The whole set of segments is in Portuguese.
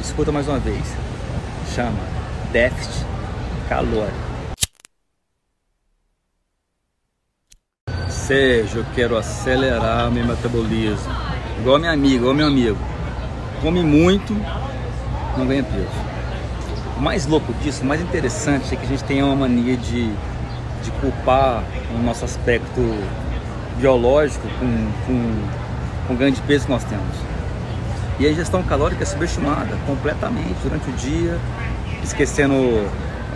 Escuta mais uma vez. Chama déficit calórico. Sérgio, eu quero acelerar meu metabolismo. Igual minha amiga, igual meu amigo. Come muito, não ganha peso. O mais louco disso, o mais interessante é que a gente tem uma mania de, de culpar o nosso aspecto biológico com, com, com o ganho de peso que nós temos. E a ingestão calórica é subestimada completamente durante o dia, esquecendo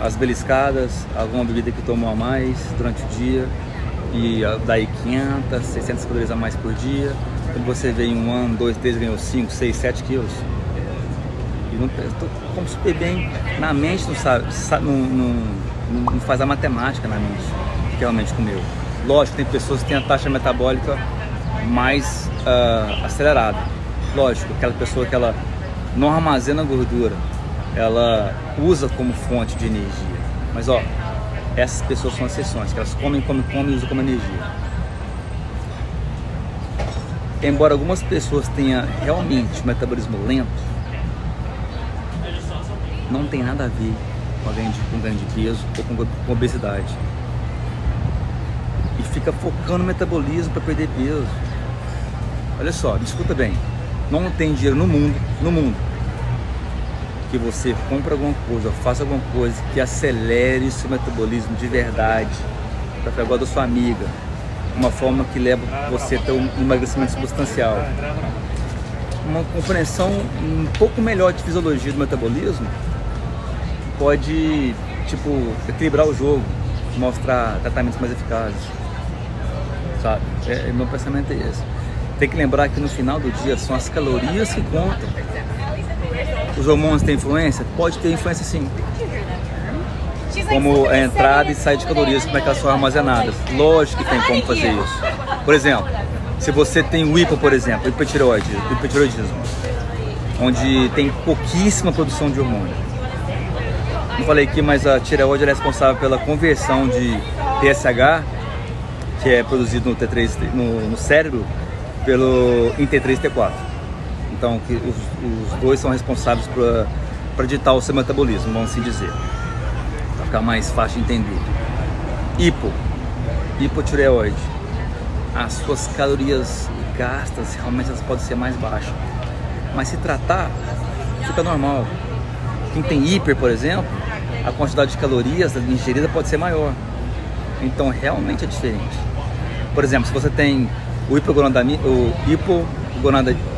as beliscadas, alguma bebida que tomou a mais durante o dia e daí 500, 600 calorias a mais por dia. Quando você vê em um ano, dois, três, ganhou 5, 6, 7 quilos. E não, tô, como super bem. Na mente não sabe, não, não, não faz a matemática na mente que realmente comeu. Lógico, tem pessoas que têm a taxa metabólica mais uh, acelerada. Lógico, aquela pessoa que ela não armazena gordura, ela usa como fonte de energia. Mas ó, essas pessoas são exceções, que elas comem, comem, comem e usam como energia. Embora algumas pessoas tenham realmente metabolismo lento, não tem nada a ver com ganho de, com ganho de peso ou com, com obesidade. E fica focando no metabolismo para perder peso. Olha só, me escuta bem. Não tem dinheiro no mundo, no mundo, que você compre alguma coisa, faça alguma coisa que acelere seu metabolismo de verdade, para pegar da sua amiga, uma forma que leva você a ter um emagrecimento substancial. Uma compreensão um pouco melhor de fisiologia do metabolismo pode, tipo, equilibrar o jogo, mostrar tratamentos mais eficazes, sabe? É, meu pensamento é esse. Tem que lembrar que no final do dia são as calorias que contam os hormônios têm influência? Pode ter influência sim. Como a entrada e saída de calorias, como é que elas são armazenadas. Lógico que tem como fazer isso. Por exemplo, se você tem o hipo, por exemplo, hipotireoidismo, onde tem pouquíssima produção de hormônio. Não falei aqui, mas a tireoide é responsável pela conversão de TSH, que é produzido no, T3, no, no cérebro, pelo em T3 e T4. Então, que os, os dois são responsáveis para ditar o seu metabolismo, vamos assim dizer. Para ficar mais fácil de entender. Hipo, hipotireoide. As suas calorias gastas realmente elas podem ser mais baixas. Mas se tratar, fica normal. Quem tem hiper, por exemplo, a quantidade de calorias ingerida pode ser maior. Então realmente é diferente. Por exemplo, se você tem o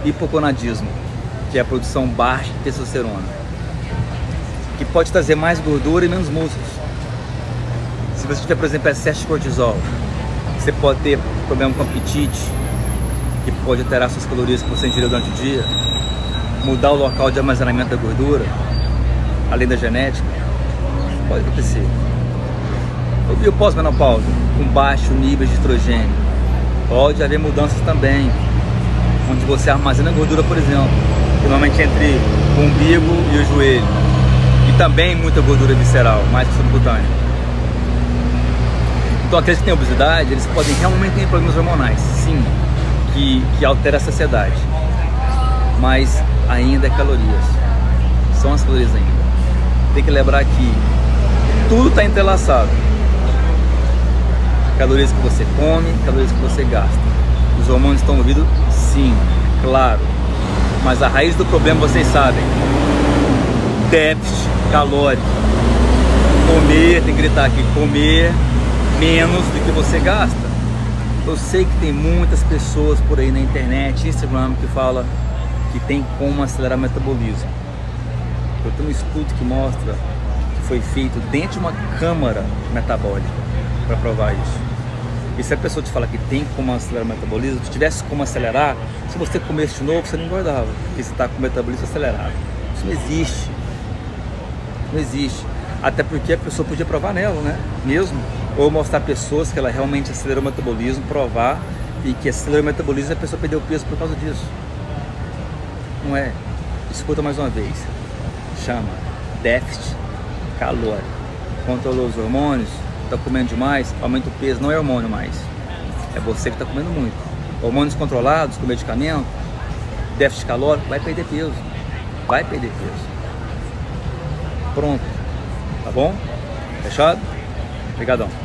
hipogonadismo, que é a produção baixa de testosterona, que pode trazer mais gordura e menos músculos. Se você tiver, por exemplo, excesso de cortisol, você pode ter problema com apetite, que pode alterar suas calorias que você ingeriu durante o dia, mudar o local de armazenamento da gordura, além da genética, pode acontecer. O pós-menopausa, com baixo nível de estrogênio, pode haver mudanças também, onde você armazena gordura, por exemplo, normalmente entre o umbigo e o joelho. E também muita gordura visceral, mais que subcutânea. Então aqueles que têm obesidade, eles podem realmente ter problemas hormonais, sim, que, que altera a saciedade. Mas ainda é calorias. São as calorias ainda. Tem que lembrar que tudo está entrelaçado. Calorias que você come, calorias que você gasta. Os hormônios estão envolvidos? Sim, claro. Mas a raiz do problema vocês sabem. Déficit calórico. Comer, tem que gritar aqui, comer menos do que você gasta. Eu sei que tem muitas pessoas por aí na internet, Instagram, que fala que tem como acelerar o metabolismo. Eu tenho um estudo que mostra que foi feito dentro de uma câmara metabólica para provar isso. E se a pessoa te fala que tem como acelerar o metabolismo, se tivesse como acelerar, se você comesse de novo, você não engordava, porque você está com o metabolismo acelerado. Isso não existe. Não existe. Até porque a pessoa podia provar nela, né? Mesmo. Ou mostrar pessoas que ela realmente acelerou o metabolismo, provar e que acelerou o metabolismo e a pessoa perdeu peso por causa disso. Não é? Escuta mais uma vez. Chama déficit calórico. Controlou os hormônios, está comendo demais, aumenta o peso, não é hormônio mais. É você que está comendo muito. Hormônios controlados com medicamento, déficit calórico, vai perder peso. vai perder peso. Pronto. Tá bom? Fechado? Obrigadão.